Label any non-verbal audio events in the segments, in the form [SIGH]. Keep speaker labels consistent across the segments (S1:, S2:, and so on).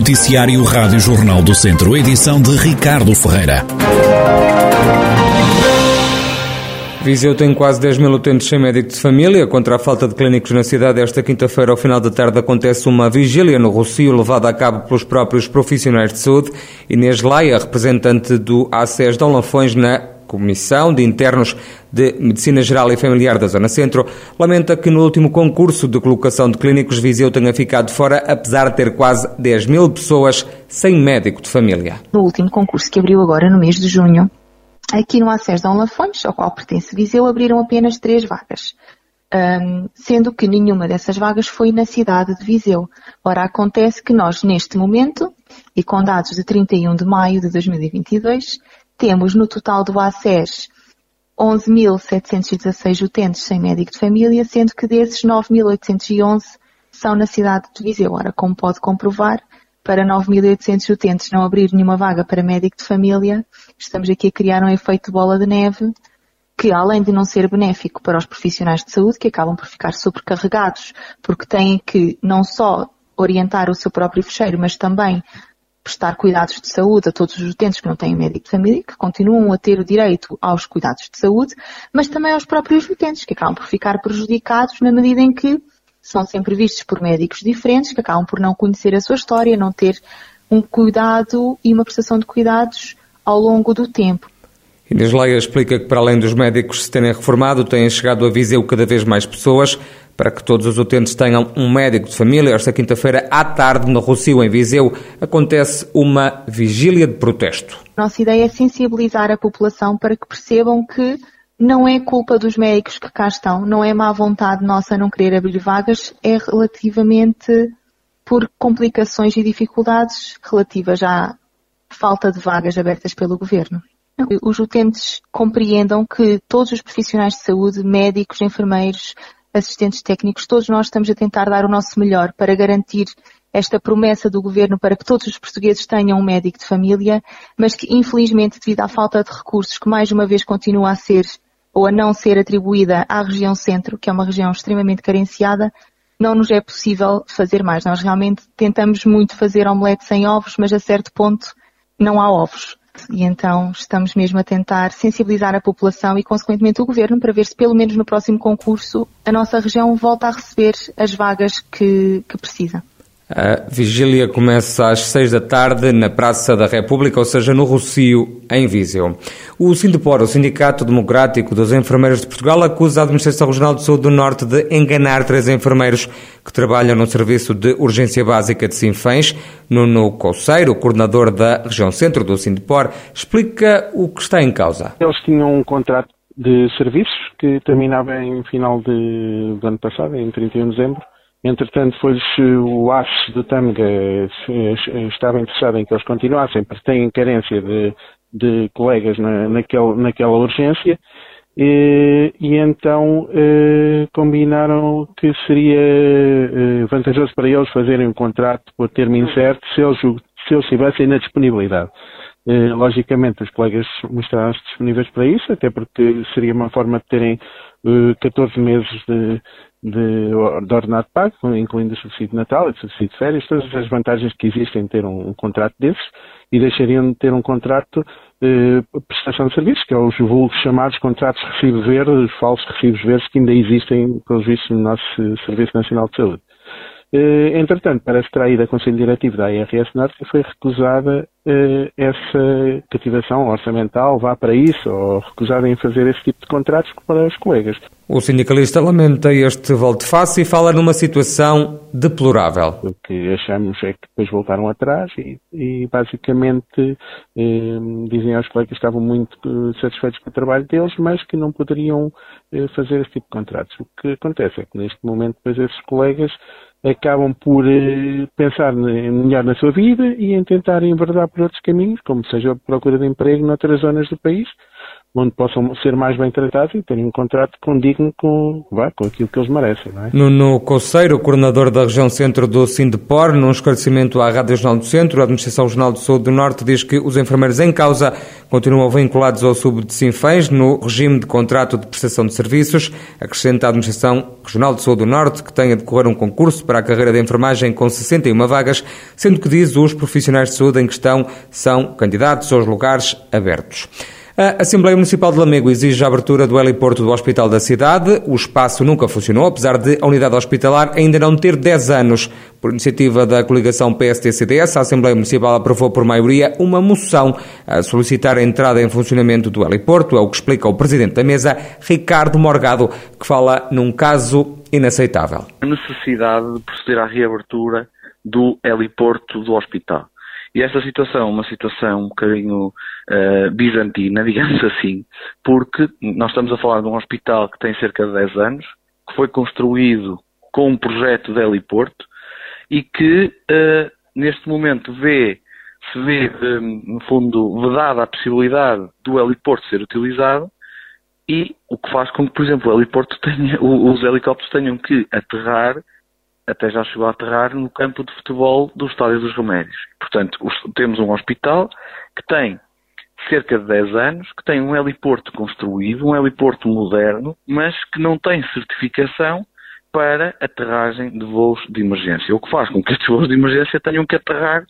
S1: Noticiário Rádio Jornal do Centro, edição de Ricardo Ferreira.
S2: Viseu tem quase 10 mil utentes sem médico de família. Contra a falta de clínicos na cidade, esta quinta-feira, ao final da tarde, acontece uma vigília no Rocio, levada a cabo pelos próprios profissionais de saúde. Inês Laia, representante do ACES de Lafões, na Comissão de Internos de Medicina Geral e Familiar da Zona Centro, lamenta que no último concurso de colocação de clínicos Viseu tenha ficado fora, apesar de ter quase 10 mil pessoas sem médico de família.
S3: No último concurso que abriu agora no mês de junho, Aqui no Acesso Dom Lafões, ao qual pertence Viseu, abriram apenas três vagas, um, sendo que nenhuma dessas vagas foi na cidade de Viseu. Ora, acontece que nós, neste momento, e com dados de 31 de maio de 2022, temos no total do ACES 11.716 utentes sem médico de família, sendo que desses 9.811 são na cidade de Viseu. Ora, como pode comprovar, para 9.800 utentes não abrir nenhuma vaga para médico de família, estamos aqui a criar um efeito de bola de neve que, além de não ser benéfico para os profissionais de saúde, que acabam por ficar sobrecarregados, porque têm que não só orientar o seu próprio fecheiro, mas também prestar cuidados de saúde a todos os utentes que não têm médico de família, que continuam a ter o direito aos cuidados de saúde, mas também aos próprios utentes, que acabam por ficar prejudicados na medida em que são sempre vistos por médicos diferentes que acabam por não conhecer a sua história, não ter um cuidado e uma prestação de cuidados ao longo do tempo.
S2: Inês Leia explica que, para além dos médicos se terem reformado, têm chegado a Viseu cada vez mais pessoas para que todos os utentes tenham um médico de família. Esta quinta-feira, à tarde, no Rocio, em Viseu, acontece uma vigília de protesto.
S3: Nossa ideia é sensibilizar a população para que percebam que não é culpa dos médicos que cá estão, não é má vontade nossa não querer abrir vagas, é relativamente por complicações e dificuldades relativas à falta de vagas abertas pelo governo. Os utentes compreendam que todos os profissionais de saúde, médicos, enfermeiros, assistentes técnicos, todos nós estamos a tentar dar o nosso melhor para garantir esta promessa do governo para que todos os portugueses tenham um médico de família, mas que infelizmente devido à falta de recursos que mais uma vez continua a ser ou a não ser atribuída à região centro, que é uma região extremamente carenciada, não nos é possível fazer mais. Nós realmente tentamos muito fazer omelete sem ovos, mas a certo ponto não há ovos. E então estamos mesmo a tentar sensibilizar a população e, consequentemente, o Governo para ver se, pelo menos no próximo concurso, a nossa região volta a receber as vagas que, que precisa.
S2: A vigília começa às seis da tarde na Praça da República, ou seja, no Rocio, em Viseu. O Sindepor, o Sindicato Democrático dos Enfermeiros de Portugal, acusa a Administração Regional de Saúde do Norte de enganar três enfermeiros que trabalham no Serviço de Urgência Básica de Sinfãs. Nuno Couceiro, coordenador da região centro do Sindepor, explica o que está em causa.
S4: Eles tinham um contrato de serviços que terminava em final de, do ano passado, em 31 de dezembro, Entretanto, foi-lhes o aço de Tâmega estava interessado em que eles continuassem, porque têm carência de, de colegas na, naquela urgência, e, e então eh, combinaram que seria eh, vantajoso para eles fazerem um contrato por termo incerto se eles, se eles estivessem na disponibilidade. Eh, logicamente, os colegas mostraram-se disponíveis para isso, até porque seria uma forma de terem 14 eh, meses de, de, de ordenado pago, incluindo o subsídio de Natal e o subsídio de férias, todas as vantagens que existem em ter um, um contrato desses e deixariam de ter um contrato de prestação de serviços, que é os vulgos chamados contratos de recibo verde, os falsos recibos verdes que ainda existem, pelos vistos, no nosso Serviço Nacional de Saúde. Eh, entretanto, para extrair a Conselho Diretivo da ARS Norte foi recusada eh, essa cativação orçamental, vá para isso, ou recusada em fazer esse tipo de contratos para os colegas.
S2: O sindicalista lamenta este volte-face e fala numa situação deplorável.
S4: O que achamos é que depois voltaram atrás e, e basicamente eh, dizem aos colegas que estavam muito satisfeitos com o trabalho deles, mas que não poderiam fazer esse tipo de contratos. O que acontece é que neste momento depois esses colegas acabam por eh, pensar melhor na sua vida e em tentar enverdar por outros caminhos, como seja a procura de emprego noutras zonas do país, onde possam ser mais bem tratados e terem um contrato condigno com, com aquilo que eles merecem. Não é?
S2: Nuno coordenador da região centro do Sindepor, num esclarecimento à Rádio Jornal do Centro, a Administração Regional do Sul do Norte diz que os enfermeiros em causa continuam vinculados ao sub de Sinfãs no regime de contrato de prestação de serviços. Acrescenta a Administração Regional do Sul do Norte que tem a decorrer um concurso para a carreira de enfermagem com 61 vagas, sendo que diz os profissionais de saúde em questão são candidatos aos lugares abertos. A Assembleia Municipal de Lamego exige a abertura do heliporto do Hospital da cidade. O espaço nunca funcionou, apesar de a unidade hospitalar ainda não ter 10 anos. Por iniciativa da coligação PSD-CDS, a Assembleia Municipal aprovou por maioria uma moção a solicitar a entrada em funcionamento do heliporto. É o que explica o Presidente da Mesa, Ricardo Morgado, que fala num caso inaceitável.
S5: A necessidade de proceder à reabertura do heliporto do hospital. E esta situação, é uma situação um bocadinho uh, bizantina, [LAUGHS] digamos assim, porque nós estamos a falar de um hospital que tem cerca de 10 anos, que foi construído com um projeto de heliporto e que uh, neste momento vê, se vê, um, no fundo, vedada a possibilidade do heliporto ser utilizado e o que faz com que, por exemplo, o heliporto tenha, os helicópteros tenham que aterrar até já chegou a aterrar no campo de futebol do Estádio dos Remédios. Portanto, temos um hospital que tem cerca de 10 anos, que tem um heliporto construído, um heliporto moderno, mas que não tem certificação para aterragem de voos de emergência. O que faz com que estes voos de emergência tenham que aterrar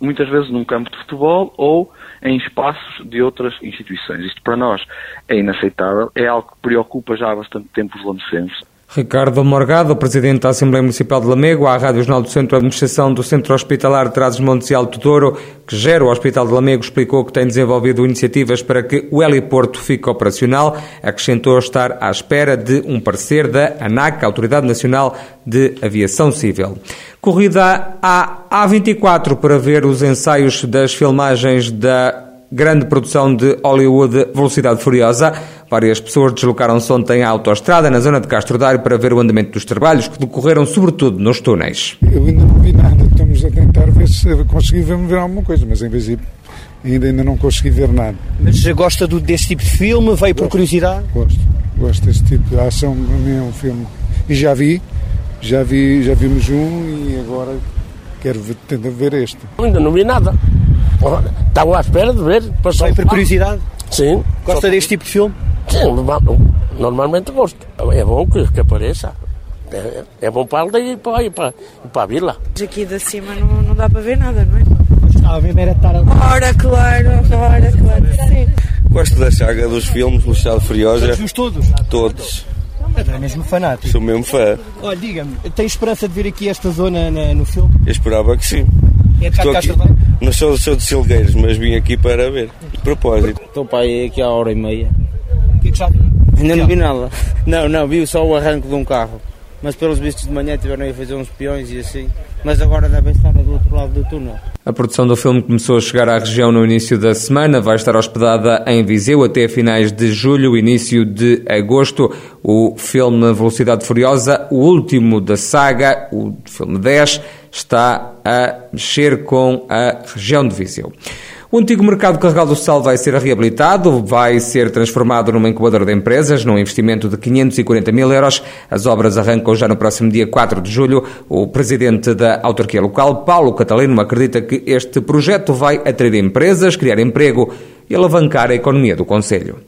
S5: muitas vezes num campo de futebol ou em espaços de outras instituições. Isto para nós é inaceitável, é algo que preocupa já há bastante tempo os lamecenses.
S2: Ricardo Morgado, Presidente da Assembleia Municipal de Lamego, à Rádio Jornal do Centro Administração do Centro Hospitalar Trás-os-Montes e Alto Douro, que gera o Hospital de Lamego, explicou que tem desenvolvido iniciativas para que o heliporto fique operacional. Acrescentou estar à espera de um parecer da ANAC, Autoridade Nacional de Aviação Civil. Corrida à A24 para ver os ensaios das filmagens da grande produção de Hollywood Velocidade Furiosa. Várias pessoas deslocaram-se ontem à autoestrada na zona de Castro Dário para ver o andamento dos trabalhos, que decorreram sobretudo nos túneis.
S6: Eu ainda não vi nada, estamos a tentar ver se consegui ver alguma coisa, mas em princípio ainda, ainda não consegui ver nada.
S7: Mas gosta do, desse tipo de filme? Veio por curiosidade?
S6: Gosto, gosto desse tipo de ação, para mim é um filme. E já vi, já vi, já vimos um e agora quero ver, tentar ver este.
S8: Ainda não vi nada. Estava à espera de ver.
S7: Passou por curiosidade?
S8: Sim.
S7: Gosta deste tipo de filme?
S8: Sim, normalmente gosto. É bom que, que apareça. É, é, bom para a aldeia e para, e para, e para a vila.
S9: Aqui de cima não, não dá para ver nada, não é?
S7: Estava a ver era estar ali.
S9: Ora, claro, ora, claro, sim.
S10: Gosto da saga dos filmes, Luciano Furiosa.
S7: Os todos?
S10: Todos.
S7: É mesmo fanático.
S10: Sou mesmo fã.
S7: Olha, diga-me, tem esperança de ver aqui esta zona na, no filme?
S10: Eu esperava que sim.
S7: É de
S10: Estou aqui, não sou, sou de Silgueiros, mas vim aqui para ver. De propósito.
S11: Estou para aí aqui há hora e meia.
S7: Que já viu?
S11: Ainda não vi nada. Não, não, vi só o arranque de um carro. Mas pelos vistos de manhã tiveram a fazer uns peões e assim. Mas agora devem estar do outro lado do túnel.
S2: A produção do filme começou a chegar à região no início da semana, vai estar hospedada em Viseu até finais de julho, início de agosto. O filme Velocidade Furiosa, o último da saga, o filme 10, está a mexer com a região de Viseu. O antigo mercado carregal do sal vai ser reabilitado, vai ser transformado numa incubadora de empresas, num investimento de 540 mil euros. As obras arrancam já no próximo dia 4 de julho. O presidente da autarquia local, Paulo Catalino, acredita que este projeto vai atrair empresas, criar emprego e alavancar a economia do Conselho.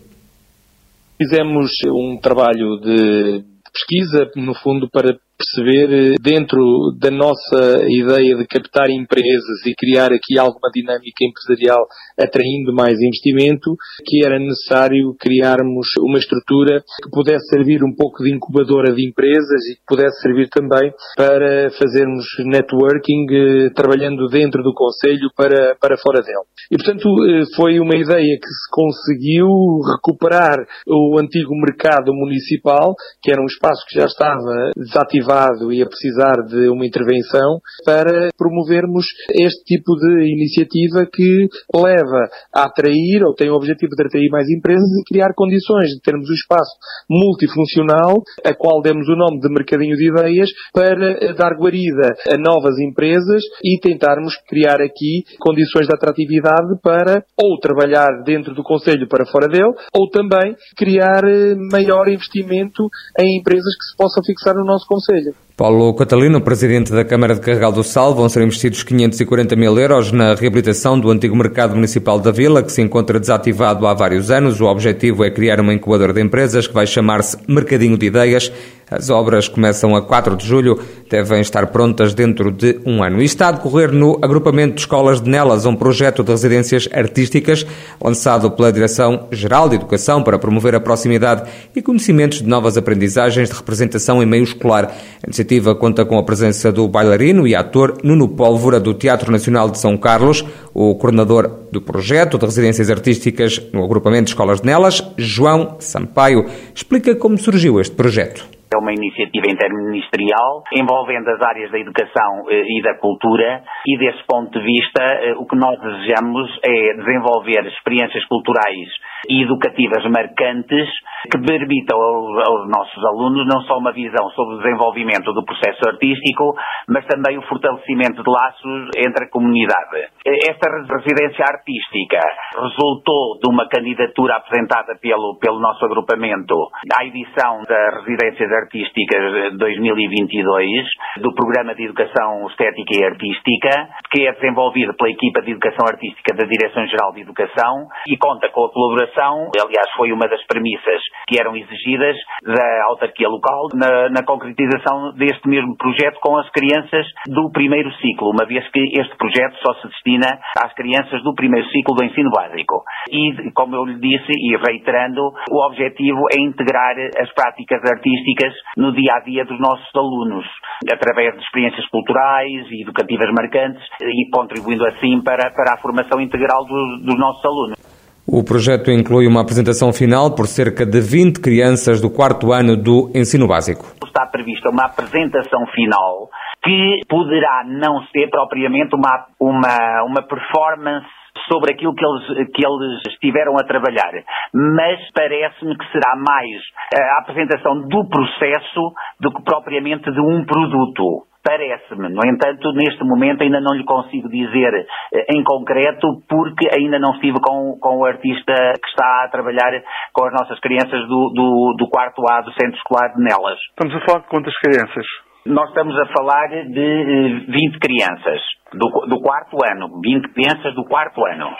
S12: Fizemos um trabalho de pesquisa, no fundo, para perceber eh, dentro da nossa ideia de captar empresas e criar aqui alguma dinâmica empresarial atraindo mais investimento, que era necessário criarmos uma estrutura que pudesse servir um pouco de incubadora de empresas e que pudesse servir também para fazermos networking eh, trabalhando dentro do Conselho para, para fora dele. E portanto eh, foi uma ideia que se conseguiu recuperar o antigo mercado municipal, que era um espaço que já estava desativado e a precisar de uma intervenção para promovermos este tipo de iniciativa que leva a atrair, ou tem o objetivo de atrair mais empresas e criar condições de termos um espaço multifuncional, a qual demos o nome de Mercadinho de Ideias, para dar guarida a novas empresas e tentarmos criar aqui condições de atratividade para ou trabalhar dentro do Conselho para fora dele, ou também criar eh, maior investimento em empresas que se possam fixar no nosso Conselho.
S2: Paulo Catalino, presidente da Câmara de Carregal do Sal, vão ser investidos 540 mil euros na reabilitação do antigo mercado municipal da Vila, que se encontra desativado há vários anos. O objetivo é criar uma incubadora de empresas que vai chamar-se Mercadinho de Ideias. As obras começam a 4 de julho, devem estar prontas dentro de um ano. E está a decorrer no agrupamento de escolas de Nelas um projeto de residências artísticas lançado pela Direção-Geral de Educação para promover a proximidade e conhecimentos de novas aprendizagens de representação em meio escolar. A iniciativa conta com a presença do bailarino e ator Nuno Pólvora do Teatro Nacional de São Carlos, o coordenador do projeto de residências artísticas no agrupamento de escolas de Nelas, João Sampaio, explica como surgiu este projeto.
S13: É uma iniciativa interministerial envolvendo as áreas da educação eh, e da cultura e desse ponto de vista eh, o que nós desejamos é desenvolver experiências culturais e educativas marcantes que permitam aos, aos, nossos alunos não só uma visão sobre o desenvolvimento do processo artístico, mas também o fortalecimento de laços entre a comunidade. Esta residência artística resultou de uma candidatura apresentada pelo, pelo nosso agrupamento à edição das residências artísticas 2022 do Programa de Educação Estética e Artística, que é desenvolvido pela equipa de Educação Artística da Direção-Geral de Educação e conta com a colaboração, aliás foi uma das premissas que eram exigidas da autarquia local na, na concretização deste mesmo projeto com as crianças do primeiro ciclo, uma vez que este projeto só se destina às crianças do primeiro ciclo do ensino básico. E, como eu lhe disse, e reiterando, o objetivo é integrar as práticas artísticas no dia a dia dos nossos alunos, através de experiências culturais e educativas marcantes e contribuindo assim para, para a formação integral dos, dos nossos alunos.
S2: O projeto inclui uma apresentação final por cerca de 20 crianças do quarto ano do ensino básico.
S13: Está prevista uma apresentação final que poderá não ser propriamente uma, uma, uma performance sobre aquilo que eles, que eles estiveram a trabalhar, mas parece-me que será mais a apresentação do processo do que propriamente de um produto. Parece-me. No entanto, neste momento ainda não lhe consigo dizer eh, em concreto porque ainda não estive com, com o artista que está a trabalhar com as nossas crianças do, do, do quarto A do Centro Escolar de Nelas.
S4: Estamos a falar de quantas crianças?
S13: Nós estamos a falar de 20 eh, crianças do, do quarto ano. 20 crianças do quarto ano.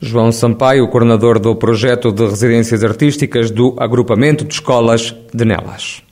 S2: João Sampaio, coordenador do projeto de residências artísticas do agrupamento de escolas de Nelas.